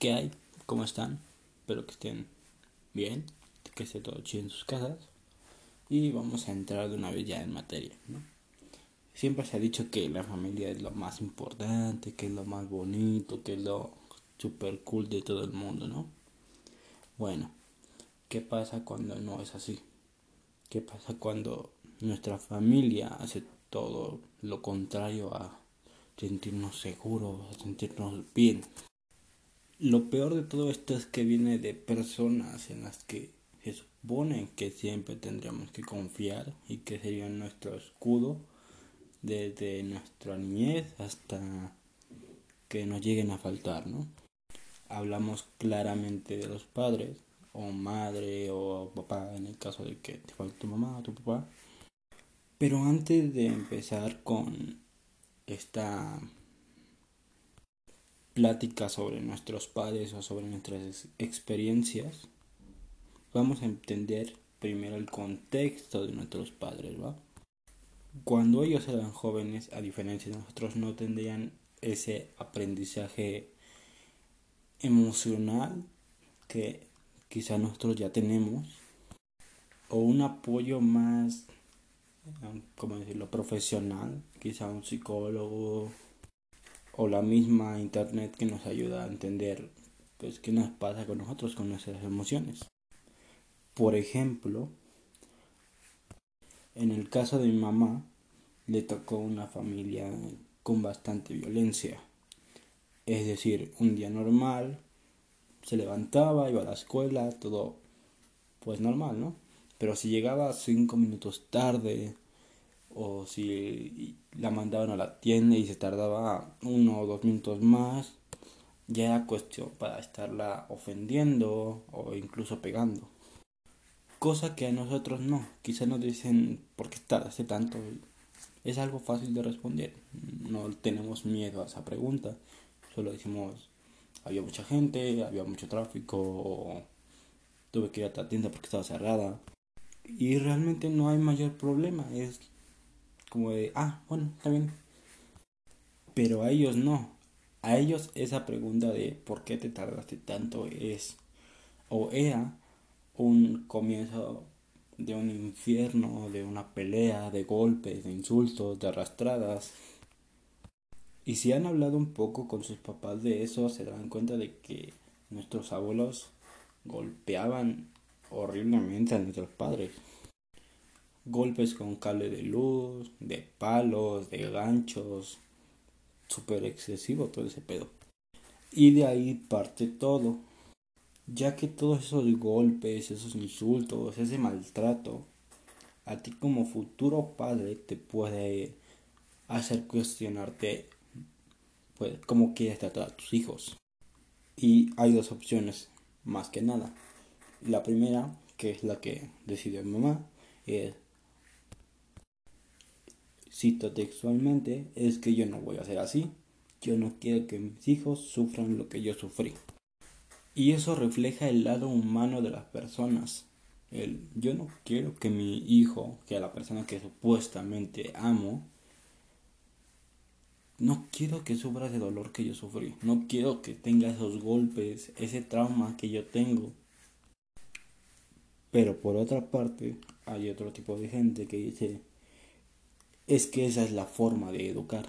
¿Qué hay? ¿Cómo están? Espero que estén bien, que esté todo chido en sus casas. Y vamos a entrar de una vez ya en materia, ¿no? Siempre se ha dicho que la familia es lo más importante, que es lo más bonito, que es lo super cool de todo el mundo, ¿no? Bueno, ¿qué pasa cuando no es así? ¿Qué pasa cuando nuestra familia hace todo lo contrario a sentirnos seguros, a sentirnos bien? Lo peor de todo esto es que viene de personas en las que se supone que siempre tendríamos que confiar y que serían nuestro escudo desde nuestra niñez hasta que nos lleguen a faltar, ¿no? Hablamos claramente de los padres, o madre, o papá, en el caso de que te falte tu mamá o tu papá. Pero antes de empezar con esta plática sobre nuestros padres o sobre nuestras experiencias, vamos a entender primero el contexto de nuestros padres, ¿va? Cuando ellos eran jóvenes, a diferencia de nosotros, no tendrían ese aprendizaje emocional que quizá nosotros ya tenemos, o un apoyo más, ¿cómo decirlo?, profesional, quizá un psicólogo, o la misma internet que nos ayuda a entender pues qué nos pasa con nosotros con nuestras emociones. Por ejemplo, en el caso de mi mamá le tocó una familia con bastante violencia. Es decir, un día normal, se levantaba, iba a la escuela, todo pues normal, ¿no? Pero si llegaba cinco minutos tarde o si la mandaban a la tienda y se tardaba uno o dos minutos más, ya era cuestión para estarla ofendiendo o incluso pegando. Cosa que a nosotros no, quizás nos dicen ¿por qué tardaste tanto? Es algo fácil de responder, no tenemos miedo a esa pregunta, solo decimos había mucha gente, había mucho tráfico, tuve que ir a la tienda porque estaba cerrada. Y realmente no hay mayor problema, es como de, ah, bueno, está bien. Pero a ellos no. A ellos esa pregunta de por qué te tardaste tanto es o era un comienzo de un infierno, de una pelea, de golpes, de insultos, de arrastradas. Y si han hablado un poco con sus papás de eso, se dan cuenta de que nuestros abuelos golpeaban horriblemente a nuestros padres golpes con cable de luz, de palos, de ganchos, súper excesivo todo ese pedo. Y de ahí parte todo, ya que todos esos golpes, esos insultos, ese maltrato, a ti como futuro padre te puede hacer cuestionarte pues cómo quieres tratar a tus hijos. Y hay dos opciones, más que nada. La primera, que es la que decidió mamá, es cito textualmente, es que yo no voy a ser así. Yo no quiero que mis hijos sufran lo que yo sufrí. Y eso refleja el lado humano de las personas. El, yo no quiero que mi hijo, que a la persona que supuestamente amo, no quiero que sufra ese dolor que yo sufrí. No quiero que tenga esos golpes, ese trauma que yo tengo. Pero por otra parte, hay otro tipo de gente que dice, es que esa es la forma de educar.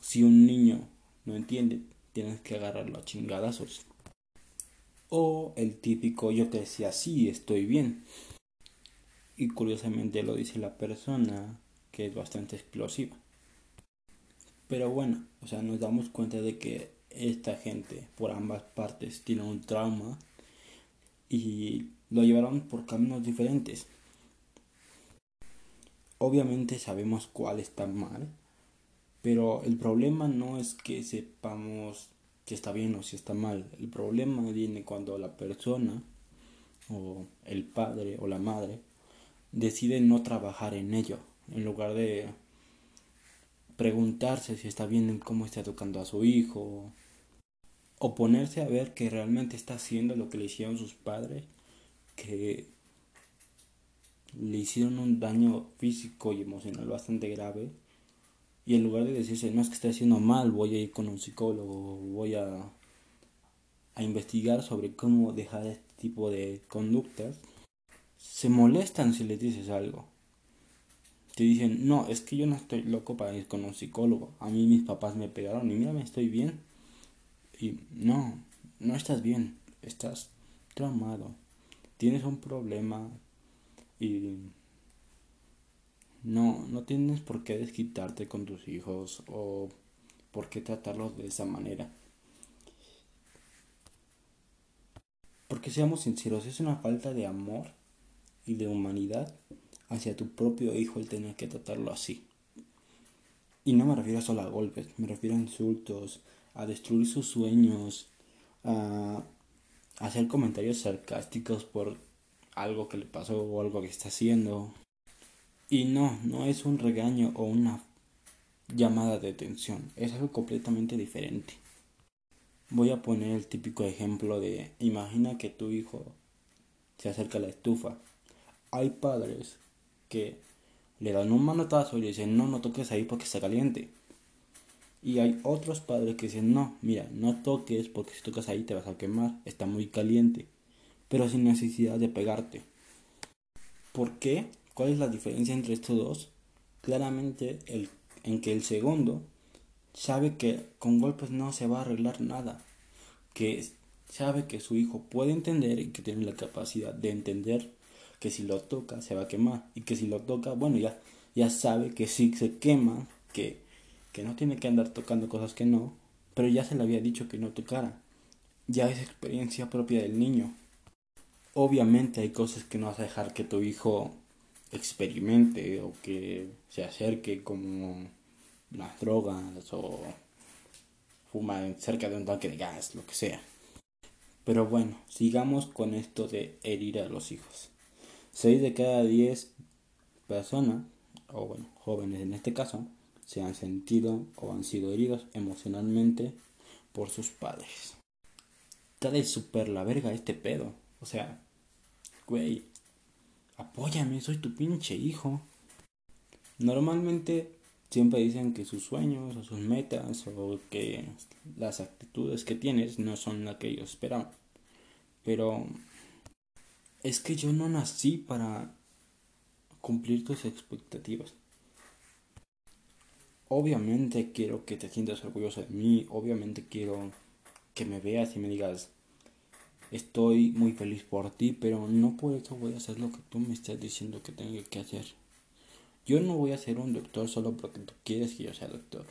Si un niño no entiende, tienes que agarrarlo a chingadazos. O el típico yo te decía sí, estoy bien. Y curiosamente lo dice la persona que es bastante explosiva. Pero bueno, o sea, nos damos cuenta de que esta gente por ambas partes tiene un trauma y lo llevaron por caminos diferentes. Obviamente sabemos cuál está mal, pero el problema no es que sepamos si está bien o si está mal. El problema viene cuando la persona o el padre o la madre decide no trabajar en ello, en lugar de preguntarse si está bien en cómo está educando a su hijo o ponerse a ver que realmente está haciendo lo que le hicieron sus padres, que le hicieron un daño físico y emocional bastante grave. Y en lugar de decirse, no es que esté haciendo mal, voy a ir con un psicólogo, voy a a investigar sobre cómo dejar este tipo de conductas, se molestan si les dices algo. Te dicen, no, es que yo no estoy loco para ir con un psicólogo. A mí mis papás me pegaron y mírame, estoy bien. Y no, no estás bien, estás traumado. Tienes un problema y no, no tienes por qué desquitarte con tus hijos o por qué tratarlos de esa manera. Porque seamos sinceros, es una falta de amor y de humanidad hacia tu propio hijo el tener que tratarlo así. Y no me refiero solo a golpes, me refiero a insultos, a destruir sus sueños, a hacer comentarios sarcásticos por algo que le pasó o algo que está haciendo. Y no, no es un regaño o una llamada de atención, es algo completamente diferente. Voy a poner el típico ejemplo de imagina que tu hijo se acerca a la estufa. Hay padres que le dan un manotazo y le dicen no, no toques ahí porque está caliente. Y hay otros padres que dicen no, mira, no toques porque si tocas ahí te vas a quemar, está muy caliente. Pero sin necesidad de pegarte. ¿Por qué? ¿Cuál es la diferencia entre estos dos? Claramente el, en que el segundo sabe que con golpes no se va a arreglar nada, que sabe que su hijo puede entender y que tiene la capacidad de entender que si lo toca se va a quemar y que si lo toca, bueno, ya, ya sabe que si se quema, que, que no tiene que andar tocando cosas que no, pero ya se le había dicho que no tocara. Ya es experiencia propia del niño. Obviamente hay cosas que no vas a dejar que tu hijo experimente o que se acerque como las drogas o fuma cerca de un tanque de gas, lo que sea. Pero bueno, sigamos con esto de herir a los hijos. 6 de cada 10 personas, o bueno, jóvenes en este caso, se han sentido o han sido heridos emocionalmente por sus padres. Está de super la verga este pedo. O sea, güey, apóyame, soy tu pinche hijo. Normalmente siempre dicen que sus sueños o sus metas o que las actitudes que tienes no son las que ellos esperaban. Pero es que yo no nací para cumplir tus expectativas. Obviamente quiero que te sientas orgulloso de mí, obviamente quiero que me veas y me digas, Estoy muy feliz por ti, pero no por eso voy a hacer lo que tú me estás diciendo que tengo que hacer. Yo no voy a ser un doctor solo porque tú quieres que yo sea doctor.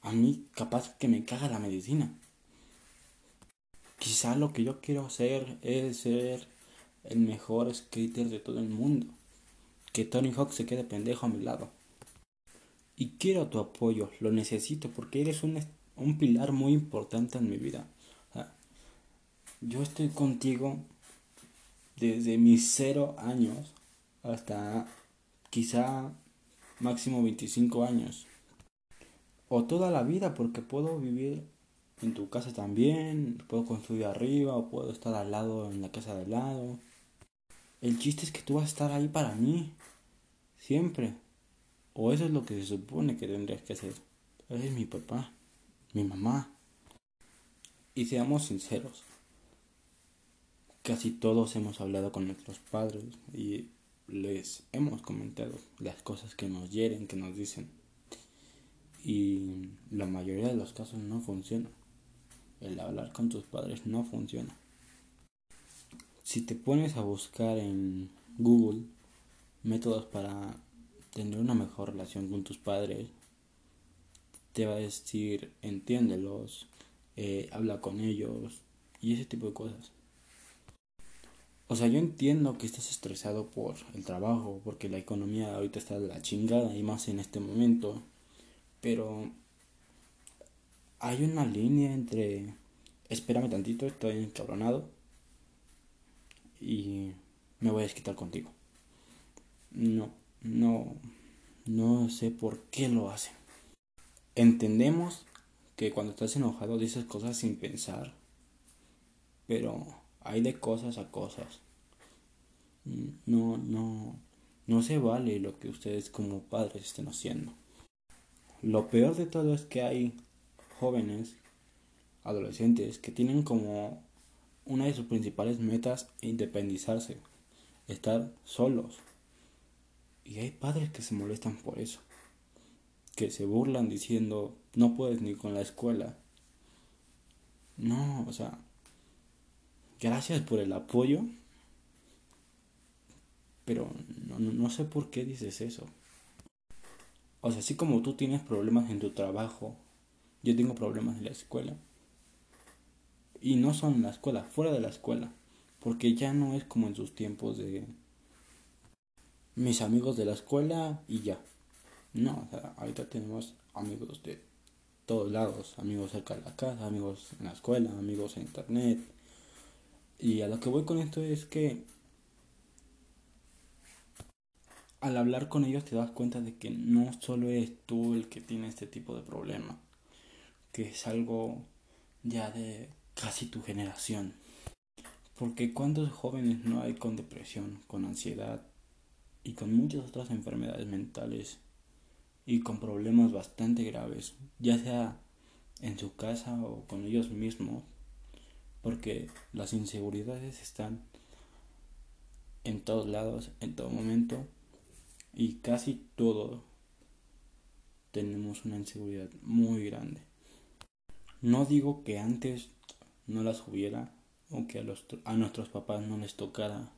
A mí capaz que me caga la medicina. Quizá lo que yo quiero hacer es ser el mejor skater de todo el mundo. Que Tony Hawk se quede pendejo a mi lado. Y quiero tu apoyo, lo necesito porque eres un, un pilar muy importante en mi vida yo estoy contigo desde mis cero años hasta quizá máximo 25 años. O toda la vida, porque puedo vivir en tu casa también, puedo construir arriba, o puedo estar al lado en la casa de lado. El chiste es que tú vas a estar ahí para mí, siempre. O eso es lo que se supone que tendrías que hacer. Eres mi papá, mi mamá. Y seamos sinceros, Casi todos hemos hablado con nuestros padres y les hemos comentado las cosas que nos hieren, que nos dicen. Y la mayoría de los casos no funciona. El hablar con tus padres no funciona. Si te pones a buscar en Google métodos para tener una mejor relación con tus padres, te va a decir entiéndelos, eh, habla con ellos y ese tipo de cosas. O sea, yo entiendo que estás estresado por el trabajo, porque la economía ahorita está de la chingada y más en este momento. Pero hay una línea entre espérame tantito, estoy encabronado y me voy a desquitar contigo. No, no, no sé por qué lo hacen. Entendemos que cuando estás enojado dices cosas sin pensar, pero hay de cosas a cosas. No, no, no se vale lo que ustedes como padres estén haciendo. Lo peor de todo es que hay jóvenes adolescentes que tienen como una de sus principales metas independizarse, estar solos. Y hay padres que se molestan por eso, que se burlan diciendo, no puedes ni con la escuela. No, o sea, gracias por el apoyo, pero no, no, sé por qué dices eso. O sea, así como tú tienes problemas en tu trabajo, yo tengo problemas en la escuela. Y no son en la escuela, fuera de la escuela. Porque ya no es como en sus tiempos de mis amigos de la escuela y ya. No, o sea, ahorita tenemos amigos de todos lados, amigos cerca de la casa, amigos en la escuela, amigos en internet. Y a lo que voy con esto es que al hablar con ellos te das cuenta de que no solo eres tú el que tiene este tipo de problema, que es algo ya de casi tu generación. Porque cuántos jóvenes no hay con depresión, con ansiedad y con muchas otras enfermedades mentales y con problemas bastante graves, ya sea en su casa o con ellos mismos, porque las inseguridades están en todos lados, en todo momento y casi todo tenemos una inseguridad muy grande. No digo que antes no las hubiera o que a, nuestros papás no les tocara,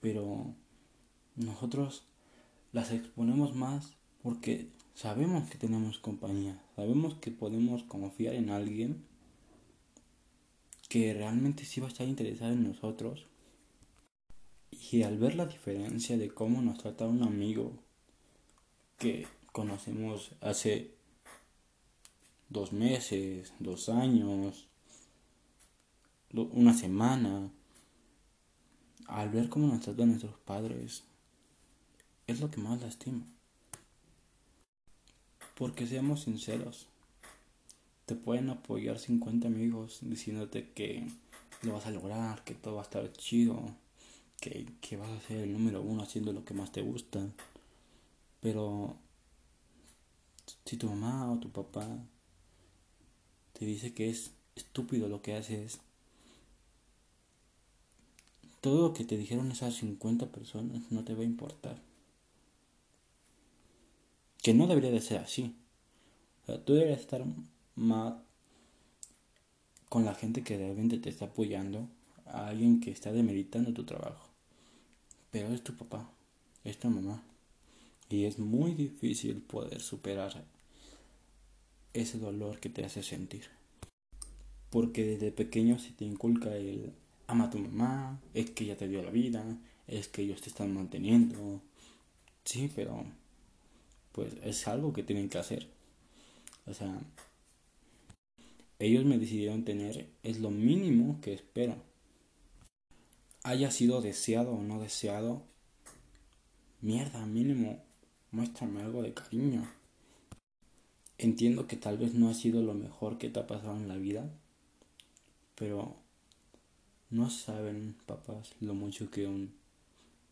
pero nosotros las exponemos más porque sabemos que tenemos compañía, sabemos que podemos confiar en alguien que realmente sí va a estar interesado en nosotros y al ver la diferencia de cómo nos trata un amigo que conocemos hace dos meses, dos años, una semana, al ver cómo nos tratan nuestros padres, es lo que más lastima. Porque seamos sinceros, te pueden apoyar 50 amigos diciéndote que lo vas a lograr, que todo va a estar chido, que, vas a ser el número uno haciendo lo que más te gusta. Pero si tu mamá o tu papá te dice que es estúpido lo que haces, todo lo que te dijeron esas 50 personas no te va a importar. Que no debería de ser así. O sea, tú deberías estar más con la gente que realmente te está apoyando a alguien que está demeritando tu trabajo. Pero es tu papá, es tu mamá. Y es muy difícil poder superar ese dolor que te hace sentir. Porque desde pequeño se te inculca el ama a tu mamá, es que ella te dio la vida, es que ellos te están manteniendo. Sí, pero pues es algo que tienen que hacer. O sea, ellos me decidieron tener, es lo mínimo que espero haya sido deseado o no deseado, mierda, mínimo, muéstrame algo de cariño. Entiendo que tal vez no ha sido lo mejor que te ha pasado en la vida, pero no saben, papás, lo mucho que un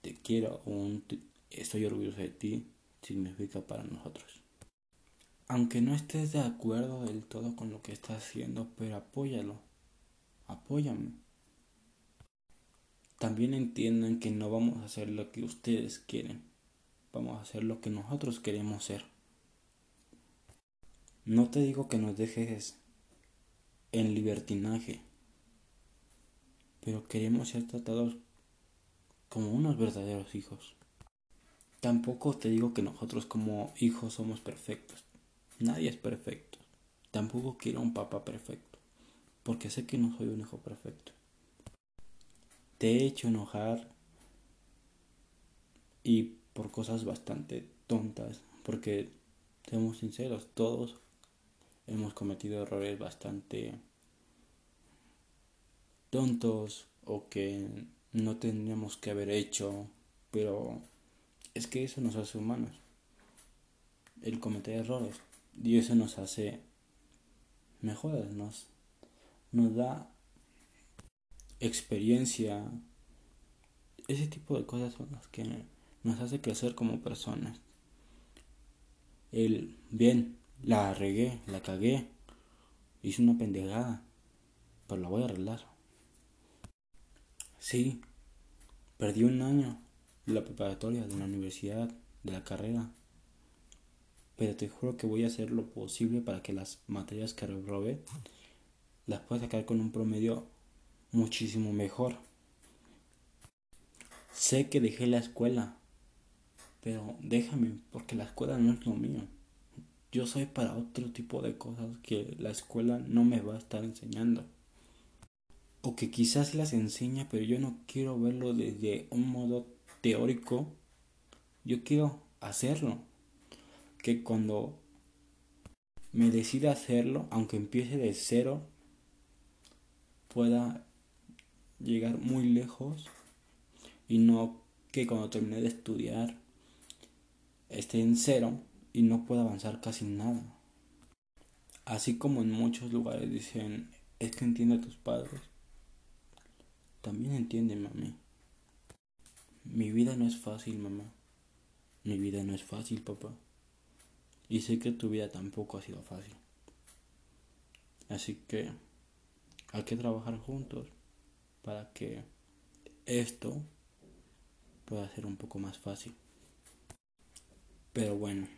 te quiero o un estoy orgulloso de ti significa para nosotros. Aunque no estés de acuerdo del todo con lo que estás haciendo, pero apóyalo, apóyame también entiendan que no vamos a hacer lo que ustedes quieren, vamos a hacer lo que nosotros queremos ser. No te digo que nos dejes en libertinaje, pero queremos ser tratados como unos verdaderos hijos. Tampoco te digo que nosotros como hijos somos perfectos. Nadie es perfecto. Tampoco quiero un papá perfecto, porque sé que no soy un hijo perfecto te he hecho enojar y por cosas bastante tontas, porque seamos sinceros, todos hemos cometido errores bastante tontos o que no tendríamos que haber hecho, pero es que eso nos hace humanos, el cometer errores, y eso nos hace mejores, nos, nos da experiencia, ese tipo de cosas son las que nos hace crecer como personas. El bien, la regué, la cagué, Hice una pendejada, pero la voy a arreglar. Sí, perdí un año de la preparatoria, de la universidad, de la carrera. Pero te juro que voy a hacer lo posible para que las materias que reprobé las pueda sacar con un promedio muchísimo mejor. Sé que dejé la escuela, pero déjame, porque la escuela no es lo mío. Yo soy para otro tipo de cosas que la escuela no me va a estar enseñando. O que quizás las enseña, pero yo no quiero verlo desde un modo teórico. Yo quiero hacerlo. Que cuando me decida hacerlo, aunque empiece de cero, pueda llegar muy lejos y no que cuando termine de estudiar esté en cero y no pueda avanzar casi nada. Así como en muchos lugares dicen, es que entiende a tus padres. También entiende mami. Mi vida no es fácil, mamá. Mi vida no es fácil, papá. Y sé que tu vida tampoco ha sido fácil. Así que hay que trabajar juntos para que esto pueda ser un poco más fácil. Pero bueno,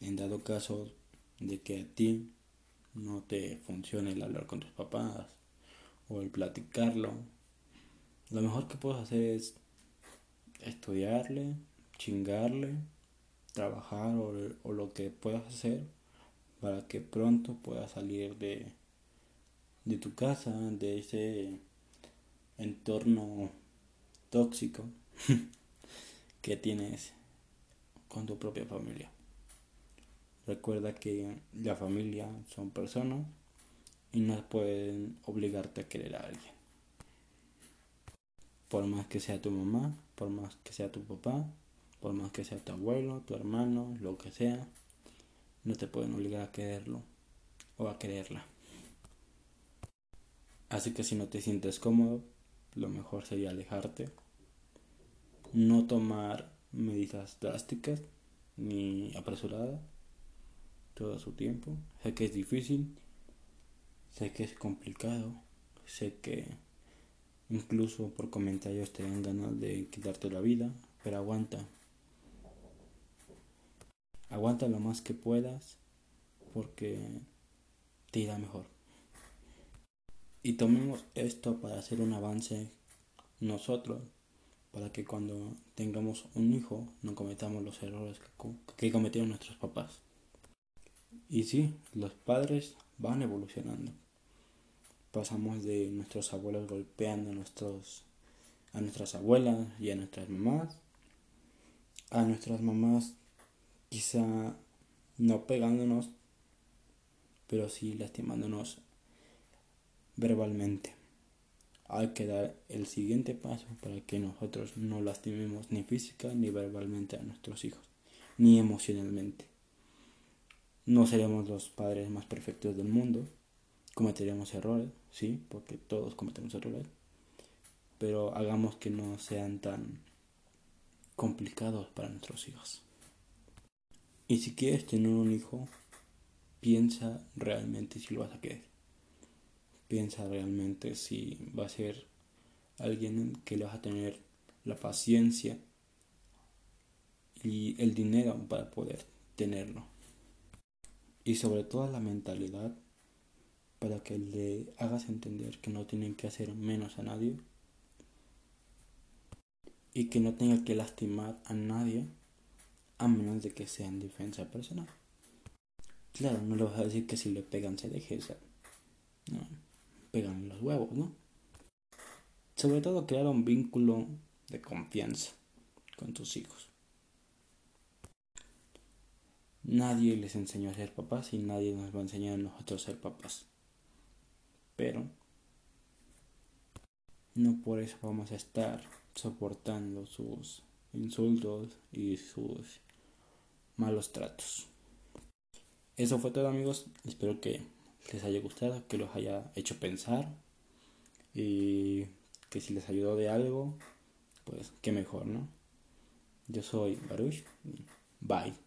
en dado caso de que a ti no te funcione el hablar con tus papás o el platicarlo, lo mejor que puedes hacer es estudiarle, chingarle, trabajar o, lo que puedas hacer para que pronto puedas salir de, de tu casa, de ese entorno tóxico que tienes con tu propia familia. Recuerda que la familia son personas y no pueden obligarte a querer a alguien. Por más que sea tu mamá, por más que sea tu papá, por más que sea tu abuelo, tu hermano, lo que sea, no te pueden obligar a quererlo o a quererla. Así que si no te sientes cómodo, lo mejor sería alejarte. No tomar medidas drásticas ni apresuradas todo su tiempo. Sé que es difícil, sé que es complicado, sé que incluso por comentarios te dan ganas de quitarte la vida, pero aguanta. Aguanta lo más que puedas porque te irá mejor. Y tomemos esto para hacer un avance nosotros, para que cuando tengamos un hijo no cometamos los errores que, cometieron nuestros papás. Y sí, los padres van evolucionando. Pasamos de nuestros abuelos golpeando a, nuestros, a nuestras abuelas y a nuestras mamás, a nuestras mamás quizá no pegándonos, pero sí lastimándonos verbalmente. Hay que dar el siguiente paso para que nosotros no lastimemos ni física ni verbalmente a nuestros hijos, ni emocionalmente. No seremos los padres más perfectos del mundo, cometeremos errores, sí, porque todos cometemos errores, pero hagamos que no sean tan complicados para nuestros hijos. Y si quieres tener un hijo, piensa realmente si lo vas a querer piensa realmente si va a ser alguien que le vas a tener la paciencia y el dinero para poder tenerlo. Y sobre todo la mentalidad para que le hagas entender que no tienen que hacer menos a nadie y que no tenga que lastimar a nadie a menos de que sea en defensa personal. Claro, no le vas a decir que si le pegan se deje. No pegan los huevos, ¿no? Sobre todo crear un vínculo de confianza con tus hijos. Nadie les enseñó a ser papás y nadie nos va a enseñar a nosotros a ser papás. Pero no por eso vamos a estar soportando sus insultos y sus malos tratos. Eso fue todo amigos. Espero que les haya gustado, que los haya hecho pensar y que si les ayudó de algo, pues qué mejor, ¿no? Yo soy Baruch. Bye.